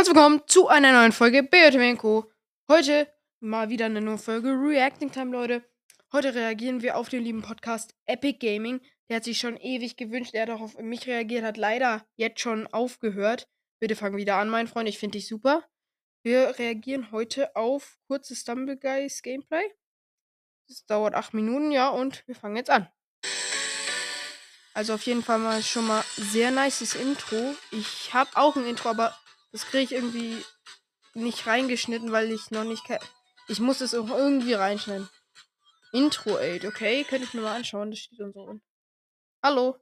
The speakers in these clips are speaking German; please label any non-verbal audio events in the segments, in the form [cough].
Herzlich willkommen zu einer neuen Folge BRTW Co. Heute mal wieder eine neue Folge Reacting Time, Leute. Heute reagieren wir auf den lieben Podcast Epic Gaming. Der hat sich schon ewig gewünscht. Er hat auch auf mich reagiert, hat leider jetzt schon aufgehört. Bitte fang wieder an, mein Freund. Ich finde dich super. Wir reagieren heute auf kurzes Stumble Guys Gameplay. Das dauert acht Minuten, ja, und wir fangen jetzt an. Also auf jeden Fall mal schon mal sehr nices Intro. Ich habe auch ein Intro, aber das kriege ich irgendwie nicht reingeschnitten, weil ich noch nicht. Ich muss es auch irgendwie reinschneiden. Intro 8, okay. Könnte ich mir mal anschauen. Das steht uns so unten. Hallo.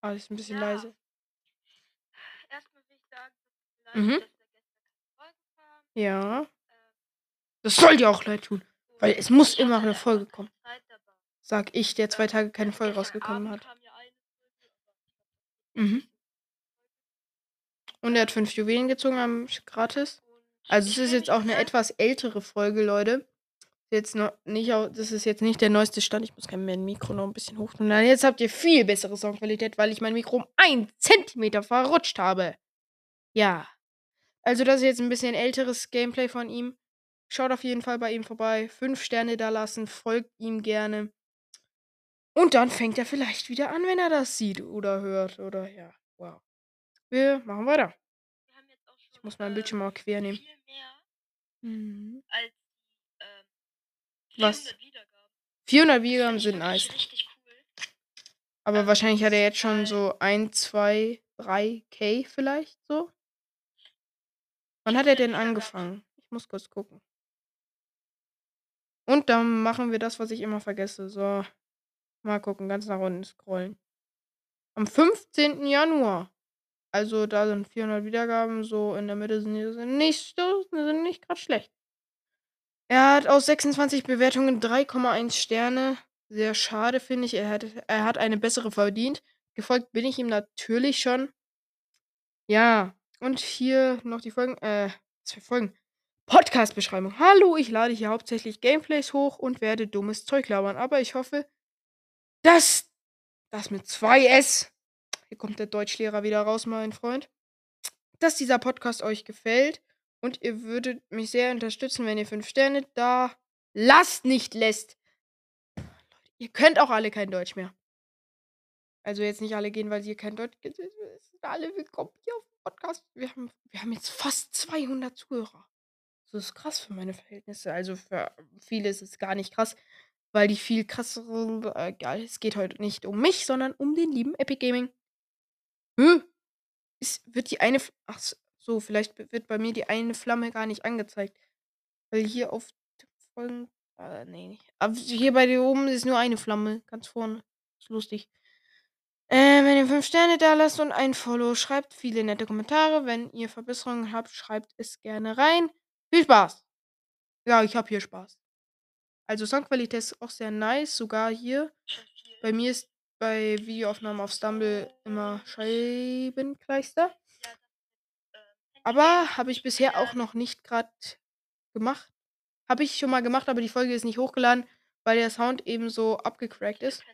Ah, ist ein bisschen ja. leise. Erstmal will ich sagen, mhm. dass Ja. Ähm, das soll dir auch leid tun. Weil es muss immer eine Folge kommen. Sag ich, der zwei Tage keine Folge rausgekommen hat. Mhm. Und er hat fünf Juwelen gezogen am gratis. Also es ist jetzt auch eine etwas ältere Folge, Leute. Jetzt noch nicht, das ist jetzt nicht der neueste Stand. Ich muss mein Mikro noch ein bisschen hoch tun. Jetzt habt ihr viel bessere Soundqualität, weil ich mein Mikro um einen Zentimeter verrutscht habe. Ja. Also das ist jetzt ein bisschen älteres Gameplay von ihm. Schaut auf jeden Fall bei ihm vorbei. Fünf Sterne da lassen. Folgt ihm gerne. Und dann fängt er vielleicht wieder an, wenn er das sieht oder hört oder ja. Wow. Wir machen weiter. Wir schon, ich muss meinen Bildschirm mal quer nehmen. Mhm. Als, äh, 400 Was? Wiedergaben. 400 Wiedergaben sind nice. Cool. Aber ähm, wahrscheinlich hat er jetzt schon so 1, 2, 3 K vielleicht so. Wann hat er denn angefangen? Ich muss kurz gucken. Und dann machen wir das, was ich immer vergesse. So. Mal gucken, ganz nach unten scrollen. Am 15. Januar. Also da sind 400 Wiedergaben, so in der Mitte sind die nicht, nicht gerade schlecht. Er hat aus 26 Bewertungen 3,1 Sterne. Sehr schade, finde ich. Er hat, er hat eine bessere verdient. Gefolgt bin ich ihm natürlich schon. Ja, und hier noch die Folgen, äh, was für Folgen? Podcast-Beschreibung. Hallo, ich lade hier hauptsächlich Gameplays hoch und werde dummes Zeug labern, aber ich hoffe, das, das mit 2S, hier kommt der Deutschlehrer wieder raus, mein Freund, dass dieser Podcast euch gefällt und ihr würdet mich sehr unterstützen, wenn ihr 5 Sterne da lasst, nicht lässt. Leute, ihr könnt auch alle kein Deutsch mehr. Also jetzt nicht alle gehen, weil sie kein Deutsch sind. Alle willkommen hier auf dem Podcast. Wir haben, wir haben jetzt fast 200 Zuhörer. Das ist krass für meine Verhältnisse. Also für viele ist es gar nicht krass. Weil die viel krasseren äh, egal, es geht heute nicht um mich, sondern um den lieben Epic Gaming. Hä? Es wird die eine ach so, vielleicht wird bei mir die eine Flamme gar nicht angezeigt. Weil hier auf Folgen äh, ne, nicht. Aber hier bei dir oben ist nur eine Flamme, ganz vorne. Ist lustig. Äh, wenn ihr 5 Sterne da lasst und ein Follow, schreibt viele nette Kommentare. Wenn ihr Verbesserungen habt, schreibt es gerne rein. Viel Spaß! Ja, ich habe hier Spaß. Also Soundqualität ist auch sehr nice, sogar hier. Bei mir ist bei Videoaufnahmen auf Stumble immer Scheibenkleister. Aber habe ich bisher auch noch nicht gerade gemacht. Habe ich schon mal gemacht, aber die Folge ist nicht hochgeladen, weil der Sound eben so abgecrackt ist.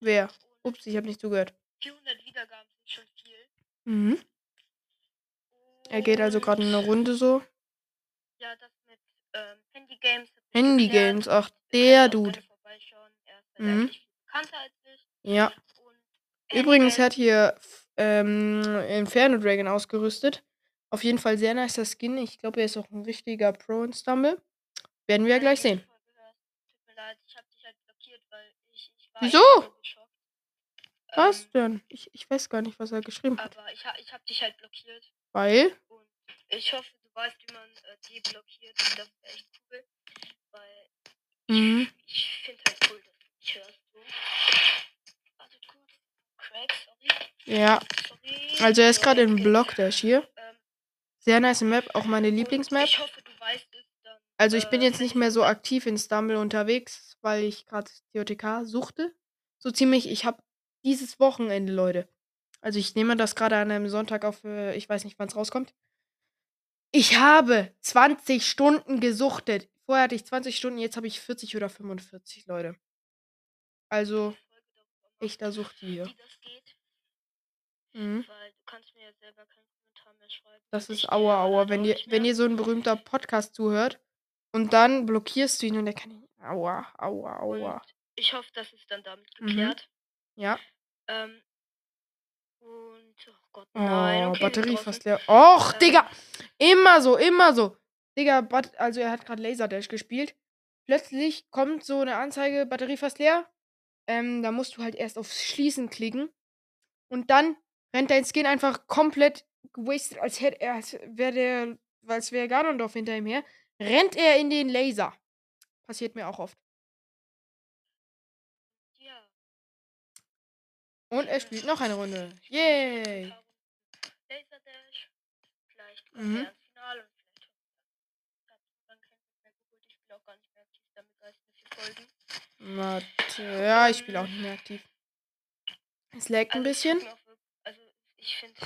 Wer? Ups, ich habe nicht zugehört. 400 Wiedergaben sind schon viel. Mhm. Er geht also gerade eine Runde so. Ja, das mit ähm, Handy Games. Handy Games, ach, der Dude. Mhm. Ja. Übrigens hat hier ähm, Inferno Dragon ausgerüstet. Auf jeden Fall sehr nicer Skin. Ich glaube, er ist auch ein richtiger Pro in Stumble. Werden wir ja gleich sehen. Halt Wieso? Was ähm, denn? Ich, ich weiß gar nicht, was er geschrieben hat. Aber ich, ich habe dich halt blockiert. Weil? Und ich hoffe, weißt, wie man äh, die blockiert. Das ist echt cool. Weil mhm. ich finde halt cool, dass du mich hörst. So. Wartet kurz. Craig, sorry. Ja. Sorry. Also er ist gerade im Block, der ist hier. Ähm, Sehr nice Map, auch meine Lieblingsmap. Ich hoffe, du weißt es dann. Also ich bin jetzt nicht mehr so aktiv in Stumble unterwegs, weil ich gerade TOTK suchte. So ziemlich, ich habe dieses Wochenende, Leute. Also ich nehme das gerade an einem Sonntag auf, äh, ich weiß nicht, wann es rauskommt. Ich habe 20 Stunden gesuchtet. Vorher hatte ich 20 Stunden, jetzt habe ich 40 oder 45, Leute. Also echter Suchti hier. wie das. Mhm. Das ist ich aua, aua. Wenn nicht wenn dir so ein berühmter Podcast zuhört und dann blockierst du ihn und er kann nicht. Aua, aua, aua. Und ich hoffe, das ist dann damit Mhm. geklärt. Ja. Ähm, und, oh Gott, nein. Oh, Okay, Batterie fast leer. Och, Ähm, Digga. Immer so, immer so. Digga, also er hat gerade Laserdash gespielt. Plötzlich kommt so eine Anzeige, Batterie fast leer. Ähm, da musst du halt erst auf Schließen klicken. Und dann rennt dein Skin einfach komplett gewastet, als hätte er, als wäre der, als wäre Ganondorf hinter ihm her. Rennt er in den Laser. Passiert mir auch oft. Und er spielt noch eine Runde. Yay. Laserdash. Vielleicht kommt Mhm. er ins Finale und vielleicht hat er dann kein Glück mehr geholt. Ich spiele auch gar nicht mehr aktiv damit, mir viel folgen. Warte. Ja, ich spiele auch nicht mehr aktiv. Es laggt ein Also, ich tut bisschen. auch wirklich, also ich finde,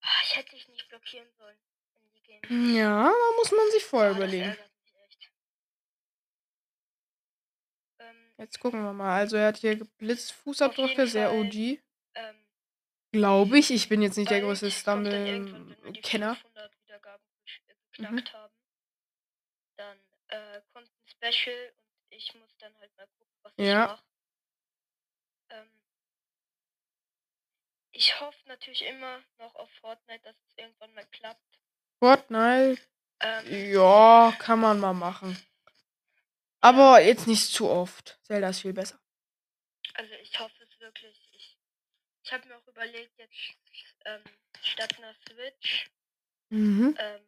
ah, ich hätte dich nicht blockieren sollen. Ja, da muss man sich vorher das überlegen. Ähm, Jetzt gucken wir mal. Also er hat hier geblitzt Fußabdrücke, sehr. OG. Glaube ich. Ich bin jetzt nicht der bald größte Stumble-Kenner. 500 Wiedergaben gesch- äh, Mhm. geknackt haben, dann äh, kommt ein Special und ich muss dann halt mal gucken, was Ja. ich mache. Ähm, ich hoffe natürlich immer noch auf Fortnite, dass es irgendwann mal klappt. Fortnite. Ähm, Ja, kann man mal machen. Aber jetzt nicht zu oft. Zelda ist viel besser. Also ich hoffe es wirklich. Ich, habe mir auch überlegt, jetzt ähm, statt einer Switch Mhm. ähm,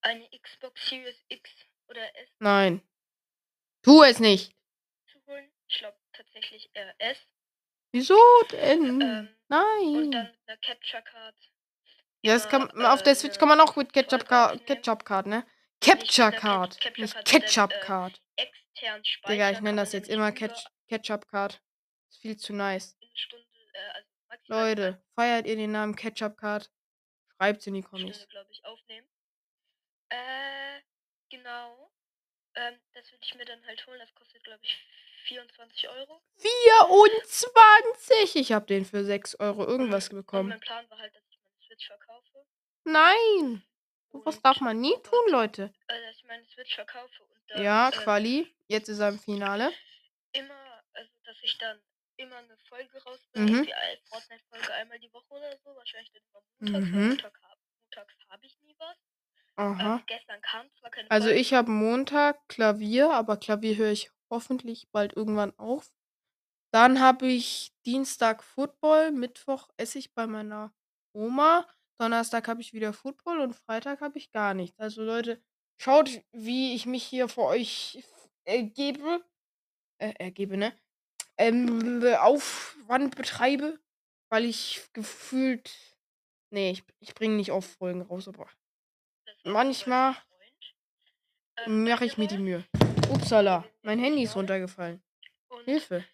eine Xbox Series X oder S Nein. Tu es nicht. zu holen. Ich glaube tatsächlich eher S. Wieso denn? Ähm, und Nein. dann mit einer Capture Card. Ja, das kann, immer, auf der äh, Switch eine kann man auch mit Ketchup Card. Ketchup Card, ne? Capture Card, nicht Ketchup äh, Card. externen Speicher. Digga, ich nenne das jetzt immer Ketchup Card. Ist viel zu nice. Eine Stunde, äh, also maximal Leute, feiert ihr den Namen Ketchup Card? Schreibt's in die Kommis. Glaube ich, aufnehmen. Äh, genau. Ähm, das würde ich mir dann halt holen. Das kostet, glaube ich, 24 Euro. 24! Ich hab den für 6 Euro irgendwas Und bekommen. mein Plan war halt, dass ich meine Switch verkaufe. Nein! Und, darf man nie tun, Leute. äh, dass ich meine Switch verkaufe und dann Ja, ähm, Quali. Jetzt ist er im Finale. immer, also dass ich dann immer eine Folge rausbringe, Mhm. eine Fortnite-Folge einmal die Woche oder so, wahrscheinlich dann immer montags, Mhm. Montag hab, montags habe ich nie was. Aha. Ähm, gestern kam zwar keine Also Folge. ich habe Montag Klavier, aber Klavier höre ich hoffentlich bald irgendwann auf. Dann habe ich Dienstag Football, Mittwoch esse ich bei meiner Oma, Donnerstag habe ich wieder Football und Freitag habe ich gar nichts. Also Leute, schaut, wie ich mich hier für euch ergebe, äh, ergebe, ne? Ähm, Aufwand betreibe, weil ich gefühlt, nee, ich, ich bringe nicht oft Folgen raus, aber manchmal. Ähm, mache ich mir die Mühe. Upsala, mein Handy ist runtergefallen. Hilfe.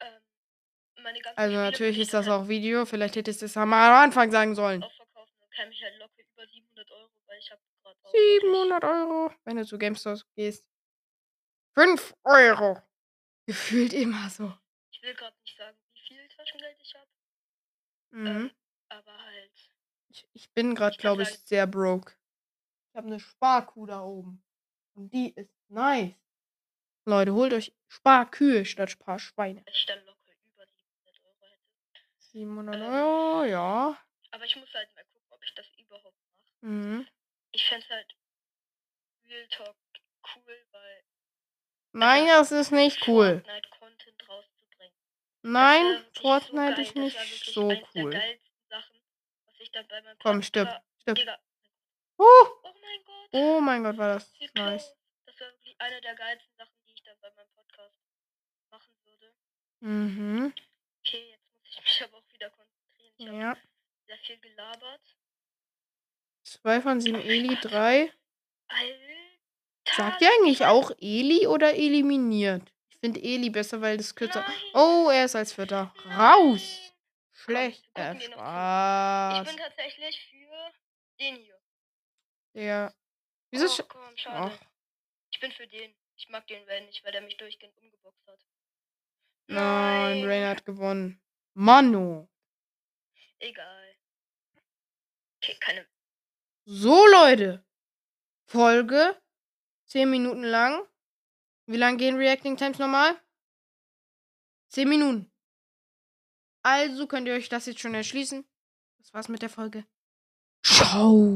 ähm, Also natürlich ist das halt auch Video. Vielleicht hättest du es am Anfang sagen sollen. ausverkaufen. Dann käme ich halt locker über 700 Euro, weil ich habe gerade auch wirklich 700 Euro, wenn du zu GameStop gehst. 5 Euro. Gefühlt immer so. Ich will gerade nicht sagen, wie viel Taschengeld ich habe, Mhm. ähm, aber halt. Ich, ich bin gerade, glaube ich, sehr broke. Ich habe eine Sparkuh da oben. Und die ist nice. Leute, holt euch Sparkühe statt Sparschweine. ich dann locker über 700 Euro hätte. 700 Ähm. Euro, ja. Aber ich muss halt mal gucken, ob ich das überhaupt mache. Mhm. Ich fände halt Real Talk cool, weil Nein, das ist nicht cool. Fortnite. Nein, wirklich Fortnite so ist geil. nicht das wär wirklich so cool. Sachen, Komm, stirb, stirb. Uh, oh mein Gott. oh mein Gott, war das Wie nice. close. Das wäre wirklich eine der geilsten Sachen, die ich dann bei meinem Podcast machen würde. Mhm. Okay, jetzt muss ich [laughs] mich aber auch wieder konzentrieren. Ich habe Ja. sehr viel gelabert. Zwei von sieben Eli, drei. Alter. Sagt ihr eigentlich auch Eli oder eliminiert? Ich finde Eli besser, weil das kürzer. Nein. Oh, er ist als Vierter. Raus! Schlecht. Komm, Äh, noch zu. Ich Spaß. bin tatsächlich für den hier. Ja. Wieso? oh, komm, schade. Ach, Ich bin für den. Ich mag den Van nicht, weil der mich durchgehend umgeboxt hat. Nein, Nein. Rain hat gewonnen. Mano. Egal. Okay, keine. So, Leute. Folge 10 Minuten lang. Wie lang gehen Reacting Times normal? 10 Minuten. Also könnt ihr euch das jetzt schon erschließen. Das war's mit der Folge. Ciao.